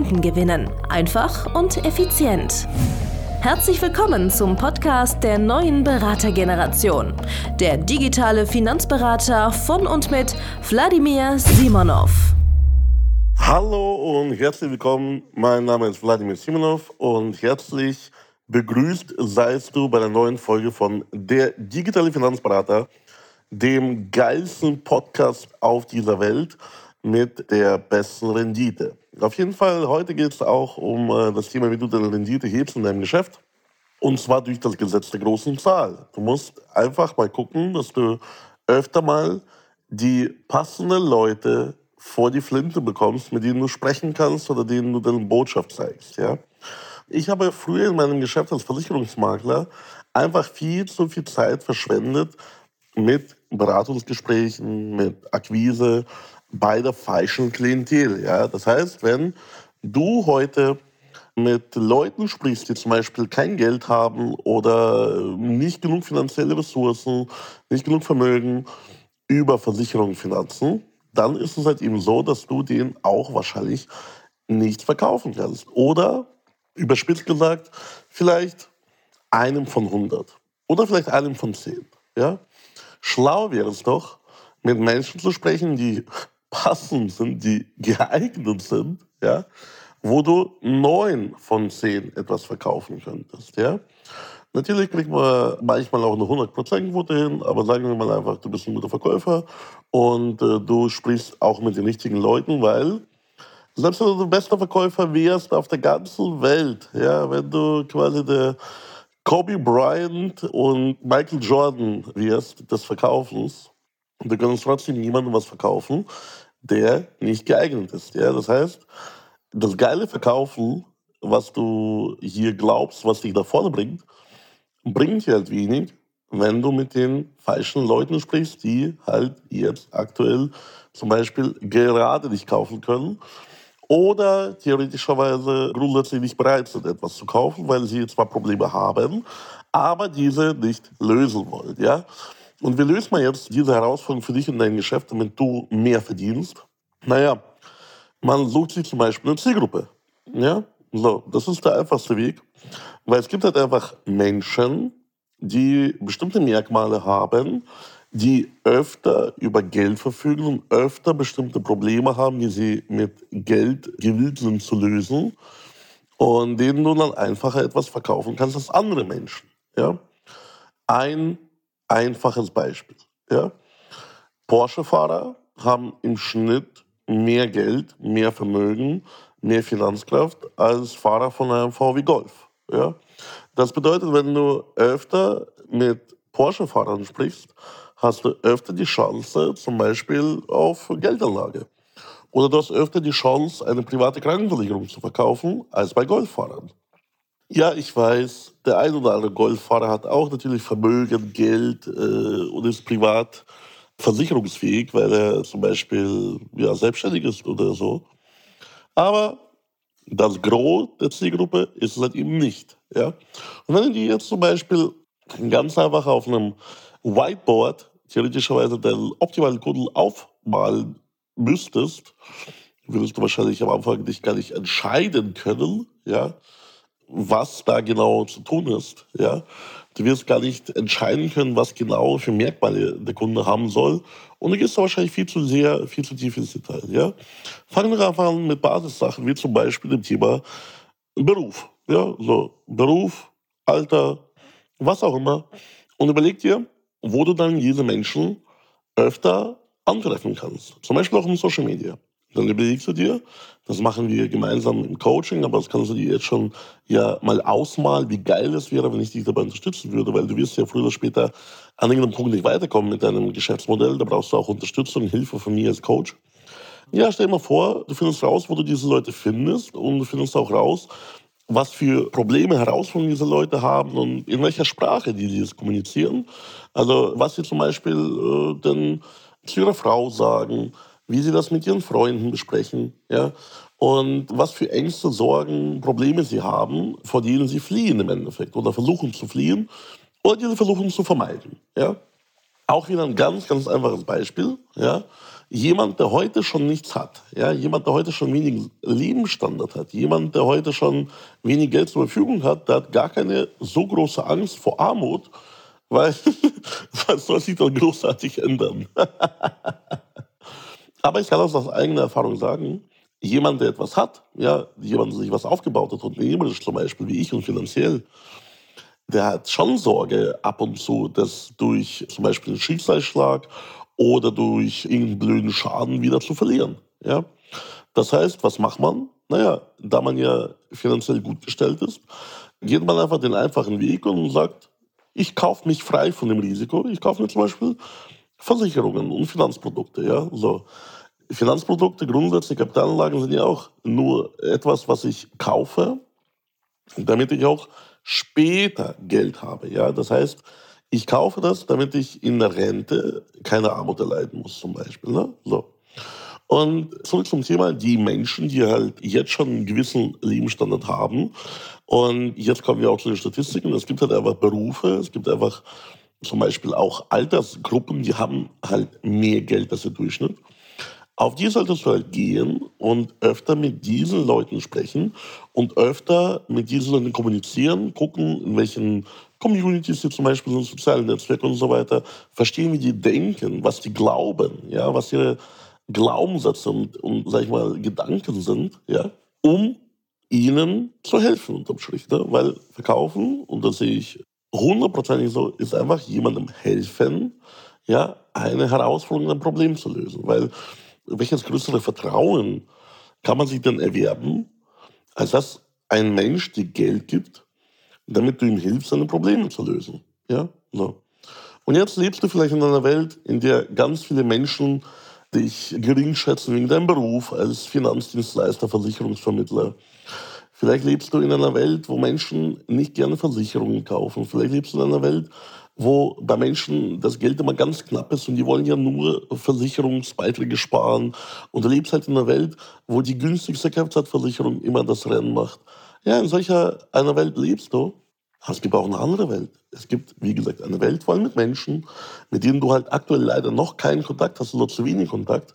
Kunden gewinnen. Einfach und effizient. Herzlich willkommen zum Podcast der neuen Beratergeneration. Der digitale Finanzberater von und mit Wladimir Simonov. Hallo und herzlich willkommen. Mein Name ist Wladimir Simonov und herzlich begrüßt seist du bei der neuen Folge von Der digitale Finanzberater, dem geilsten Podcast auf dieser Welt mit der besten Rendite. Auf jeden Fall, heute geht es auch um äh, das Thema, wie du deine Rendite hebst in deinem Geschäft. Und zwar durch das Gesetz der großen Zahl. Du musst einfach mal gucken, dass du öfter mal die passenden Leute vor die Flinte bekommst, mit denen du sprechen kannst oder denen du deine Botschaft zeigst. Ja? Ich habe früher in meinem Geschäft als Versicherungsmakler einfach viel zu viel Zeit verschwendet mit Beratungsgesprächen, mit Akquise, bei der falschen Klientel. Ja? Das heißt, wenn du heute mit Leuten sprichst, die zum Beispiel kein Geld haben oder nicht genug finanzielle Ressourcen, nicht genug Vermögen über Versicherungen finanzen, dann ist es halt eben so, dass du den auch wahrscheinlich nicht verkaufen kannst. Oder, überspitzt gesagt, vielleicht einem von 100 oder vielleicht einem von 10. Ja? Schlau wäre es doch, mit Menschen zu sprechen, die passend sind, die geeignet sind, ja, wo du neun von zehn etwas verkaufen könntest. Ja. Natürlich kriegt man manchmal auch eine 100%-Quote hin, aber sagen wir mal einfach, du bist ein guter Verkäufer und äh, du sprichst auch mit den richtigen Leuten, weil selbst wenn du der beste Verkäufer wärst auf der ganzen Welt, ja, wenn du quasi der Kobe Bryant und Michael Jordan wärst des Verkaufens, du kannst trotzdem niemandem was verkaufen, der nicht geeignet ist. Ja? Das heißt, das geile Verkaufen, was du hier glaubst, was dich da vorne bringt, bringt dir halt wenig, wenn du mit den falschen Leuten sprichst, die halt jetzt aktuell zum Beispiel gerade nicht kaufen können oder theoretischerweise grundsätzlich nicht bereit sind, etwas zu kaufen, weil sie zwar Probleme haben, aber diese nicht lösen wollen. Ja? Und wie löst man jetzt diese Herausforderung für dich in deinem Geschäft, damit du mehr verdienst? Naja, man sucht sich zum Beispiel eine Zielgruppe. Ja? So, das ist der einfachste Weg. Weil es gibt halt einfach Menschen, die bestimmte Merkmale haben, die öfter über Geld verfügen und öfter bestimmte Probleme haben, die sie mit Geld gewillt sind zu lösen und denen du dann einfacher etwas verkaufen kannst als andere Menschen. Ja? Ein einfaches Beispiel. Ja? Porsche-Fahrer haben im Schnitt mehr Geld, mehr Vermögen, mehr Finanzkraft als Fahrer von einem VW Golf. Ja? Das bedeutet, wenn du öfter mit Porsche-Fahrern sprichst, hast du öfter die Chance, zum Beispiel auf Geldanlage. Oder du hast öfter die Chance, eine private Krankenversicherung zu verkaufen, als bei Golffahrern. Ja, ich weiß, der ein oder andere Golffahrer hat auch natürlich Vermögen, Geld äh, und ist privat versicherungsfähig, weil er zum Beispiel ja, selbstständig ist oder so. Aber das Gros der Zielgruppe ist es halt eben nicht. Ja? Und wenn du die jetzt zum Beispiel ganz einfach auf einem Whiteboard theoretischerweise den optimalen Kunden aufmalen müsstest, würdest du wahrscheinlich am Anfang dich gar nicht entscheiden können, ja, was da genau zu tun ist. Ja? Du wirst gar nicht entscheiden können, was genau für Merkmale der Kunde haben soll. Und du gehst da wahrscheinlich viel zu sehr, viel zu tief ins Detail. Ja? Fangen wir einfach an mit Basissachen, wie zum Beispiel dem Thema Beruf. Ja? So, Beruf, Alter, was auch immer. Und überleg dir, wo du dann diese Menschen öfter antreffen kannst. Zum Beispiel auch in Social Media. Dann überlegst du dir, das machen wir gemeinsam im Coaching, aber das kannst du dir jetzt schon ja mal ausmalen, wie geil es wäre, wenn ich dich dabei unterstützen würde, weil du wirst ja früher oder später an irgendeinem Punkt nicht weiterkommen mit deinem Geschäftsmodell. Da brauchst du auch Unterstützung, Hilfe von mir als Coach. Ja, stell dir mal vor, du findest raus, wo du diese Leute findest und du findest auch raus, was für Probleme, Herausforderungen diese Leute haben und in welcher Sprache die dieses kommunizieren. Also was sie zum Beispiel äh, denn zu ihrer Frau sagen, wie sie das mit ihren Freunden besprechen, ja, und was für Ängste, Sorgen, Probleme sie haben, vor denen sie fliehen im Endeffekt oder versuchen zu fliehen oder die sie versuchen zu vermeiden, ja. Auch wieder ein ganz, ganz einfaches Beispiel, ja. Jemand, der heute schon nichts hat, ja, jemand, der heute schon wenig Lebensstandard hat, jemand, der heute schon wenig Geld zur Verfügung hat, der hat gar keine so große Angst vor Armut, weil was soll sich doch großartig ändern? Aber ich kann aus eigener Erfahrung sagen, jemand, der etwas hat, ja, jemand, der sich was aufgebaut hat, unternehmerisch zum Beispiel, wie ich und finanziell, der hat schon Sorge ab und zu, dass durch zum Beispiel einen Schicksalsschlag oder durch irgendeinen blöden Schaden wieder zu verlieren. Ja? Das heißt, was macht man? Naja, da man ja finanziell gut gestellt ist, geht man einfach den einfachen Weg und sagt, ich kaufe mich frei von dem Risiko. Ich kaufe mir zum Beispiel Versicherungen und Finanzprodukte. Ja? So. Finanzprodukte, grundsätzlich Kapitalanlagen sind ja auch nur etwas, was ich kaufe, damit ich auch später Geld habe. Ja? Das heißt, ich kaufe das, damit ich in der Rente keine Armut erleiden muss, zum Beispiel. Ne? So. Und zurück zum Thema, die Menschen, die halt jetzt schon einen gewissen Lebensstandard haben. Und jetzt kommen wir auch zu den Statistiken. Es gibt halt einfach Berufe, es gibt einfach zum Beispiel auch Altersgruppen, die haben halt mehr Geld als der Durchschnitt. Auf die solltest du halt gehen und öfter mit diesen Leuten sprechen und öfter mit diesen Leuten kommunizieren, gucken, in welchen Communities sie zum Beispiel sind, sozialen Netzwerken und so weiter, verstehen, wie die denken, was die glauben, ja, was ihre Glaubenssätze und, und sag ich mal, Gedanken sind, ja, um ihnen zu helfen unterm Strich. Ne? Weil verkaufen, und das sehe ich hundertprozentig so, ist einfach jemandem helfen, ja, eine Herausforderung, ein Problem zu lösen. Weil welches größere Vertrauen kann man sich denn erwerben, als dass ein Mensch dir Geld gibt, damit du ihm hilfst, seine Probleme zu lösen. Ja? So. Und jetzt lebst du vielleicht in einer Welt, in der ganz viele Menschen dich gering schätzen wegen deinem Beruf als Finanzdienstleister, Versicherungsvermittler. Vielleicht lebst du in einer Welt, wo Menschen nicht gerne Versicherungen kaufen. Vielleicht lebst du in einer Welt, wo bei Menschen das Geld immer ganz knapp ist und die wollen ja nur Versicherungsbeiträge sparen. Und du lebst halt in einer Welt, wo die günstigste Kfz-Versicherung immer das Rennen macht. Ja, in solcher einer Welt lebst du. Aber es gibt auch eine andere Welt. Es gibt, wie gesagt, eine Welt voll mit Menschen, mit denen du halt aktuell leider noch keinen Kontakt hast oder zu wenig Kontakt,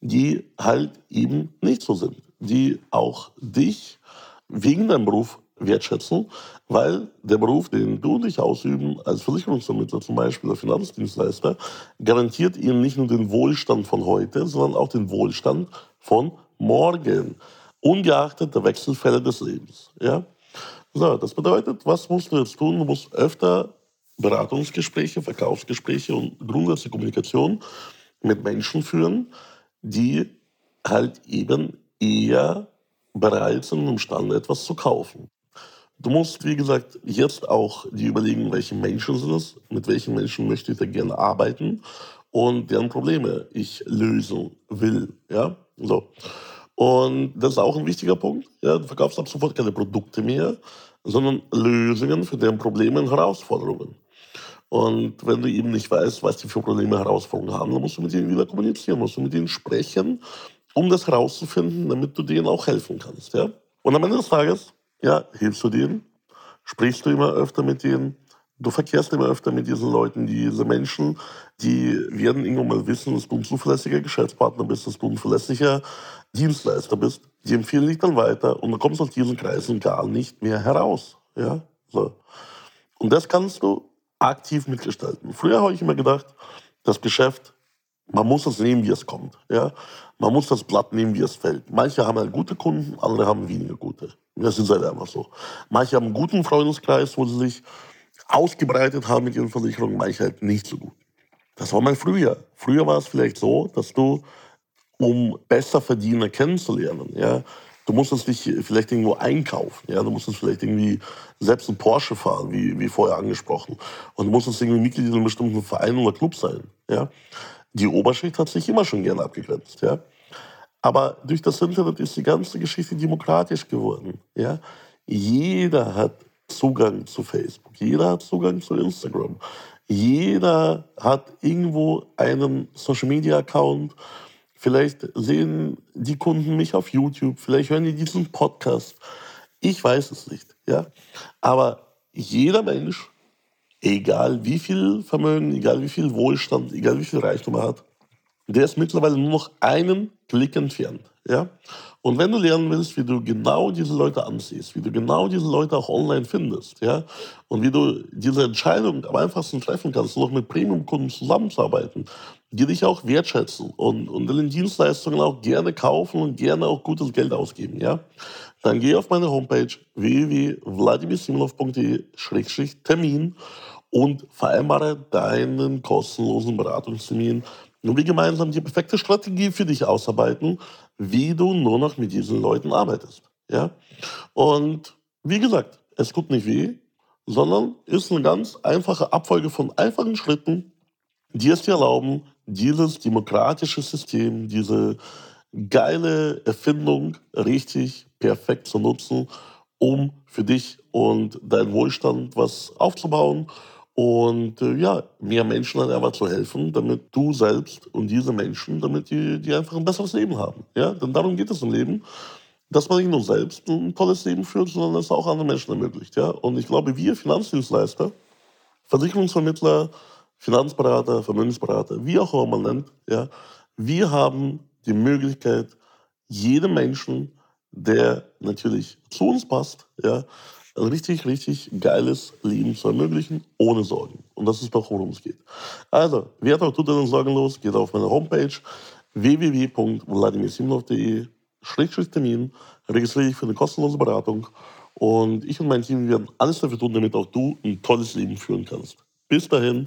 die halt eben nicht so sind. Die auch dich wegen deinem Beruf wertschätzen, weil der Beruf, den du und ich ausüben, als Versicherungsvermittler zum Beispiel, als Finanzdienstleister, garantiert ihnen nicht nur den Wohlstand von heute, sondern auch den Wohlstand von morgen, ungeachtet der Wechselfälle des Lebens. Ja? So, das bedeutet, was musst du jetzt tun? Du musst öfter Beratungsgespräche, Verkaufsgespräche und grundsätzliche Kommunikation mit Menschen führen, die halt eben eher bereit sind, imstande etwas zu kaufen. Du musst, wie gesagt, jetzt auch die überlegen, welche Menschen sind es, mit welchen Menschen möchte ich da gerne arbeiten und deren Probleme ich lösen will. Ja, so. Und das ist auch ein wichtiger Punkt. Ja, du verkaufst ab sofort keine Produkte mehr, sondern Lösungen für deren Probleme und Herausforderungen. Und wenn du eben nicht weißt, was die für Probleme und Herausforderungen haben, dann musst du mit ihnen wieder kommunizieren, musst du mit ihnen sprechen, um das herauszufinden, damit du denen auch helfen kannst. Ja? Und am Ende des Tages ja, hilfst du denen? Sprichst du immer öfter mit denen? Du verkehrst immer öfter mit diesen Leuten, diese Menschen, die werden irgendwann mal wissen, dass du ein zuverlässiger Geschäftspartner bist, dass du ein verlässlicher Dienstleister bist. Die empfehlen dich dann weiter und du kommst aus diesen Kreisen gar nicht mehr heraus. Ja? So. Und das kannst du aktiv mitgestalten. Früher habe ich immer gedacht, das Geschäft, man muss es nehmen, wie es kommt. Ja? Man muss das Blatt nehmen, wie es fällt. Manche haben halt gute Kunden, andere haben weniger gute. Das ist halt einfach so. Manche haben einen guten Freundeskreis, wo sie sich ausgebreitet haben mit ihren Versicherungen, manche halt nicht so gut. Das war mal früher. Früher war es vielleicht so, dass du, um besser Verdiener kennenzulernen, ja, du musstest dich vielleicht irgendwo einkaufen, ja, du musstest vielleicht irgendwie selbst einen Porsche fahren, wie, wie vorher angesprochen, und du musstest irgendwie Mitglied in einem bestimmten Verein oder Club sein, ja. Die Oberschicht hat sich immer schon gerne abgegrenzt, ja. Aber durch das Internet ist die ganze Geschichte demokratisch geworden. Ja? Jeder hat Zugang zu Facebook, jeder hat Zugang zu Instagram, jeder hat irgendwo einen Social-Media-Account. Vielleicht sehen die Kunden mich auf YouTube, vielleicht hören die diesen Podcast. Ich weiß es nicht. Ja? Aber jeder Mensch, egal wie viel Vermögen, egal wie viel Wohlstand, egal wie viel Reichtum er hat, der ist mittlerweile nur noch einen Klick entfernt. Ja? Und wenn du lernen willst, wie du genau diese Leute ansiehst, wie du genau diese Leute auch online findest, ja, und wie du diese Entscheidung am einfachsten treffen kannst, noch mit Premium-Kunden zusammenzuarbeiten, die dich auch wertschätzen und, und deine Dienstleistungen auch gerne kaufen und gerne auch gutes Geld ausgeben, ja, dann geh auf meine Homepage www.vladimirsimlov.de-termin und vereinbare deinen kostenlosen Beratungstermin und wir gemeinsam die perfekte Strategie für dich ausarbeiten, wie du nur noch mit diesen Leuten arbeitest. Ja? Und wie gesagt, es tut nicht weh, sondern ist eine ganz einfache Abfolge von einfachen Schritten, die es dir erlauben, dieses demokratische System, diese geile Erfindung richtig perfekt zu nutzen, um für dich und deinen Wohlstand was aufzubauen und äh, ja, mehr Menschen dann einfach zu helfen, damit du selbst und diese Menschen, damit die, die einfach ein besseres Leben haben. Ja? Denn darum geht es im Leben, dass man nicht nur selbst ein tolles Leben führt, sondern es auch anderen Menschen ermöglicht. Ja? Und ich glaube, wir Finanzdienstleister, Versicherungsvermittler, Finanzberater, Vermögensberater, wie auch immer man nennt, ja, wir haben die Möglichkeit, jedem Menschen, der natürlich zu uns passt, ja, ein richtig, richtig geiles Leben zu ermöglichen, ohne Sorgen. Und das ist doch, worum es geht. Also, wer auch tut deine Sorgen los, geht auf meine Homepage www.vladimirsimlov.de Termin, registriere dich für eine kostenlose Beratung und ich und mein Team werden alles dafür tun, damit auch du ein tolles Leben führen kannst. Bis dahin,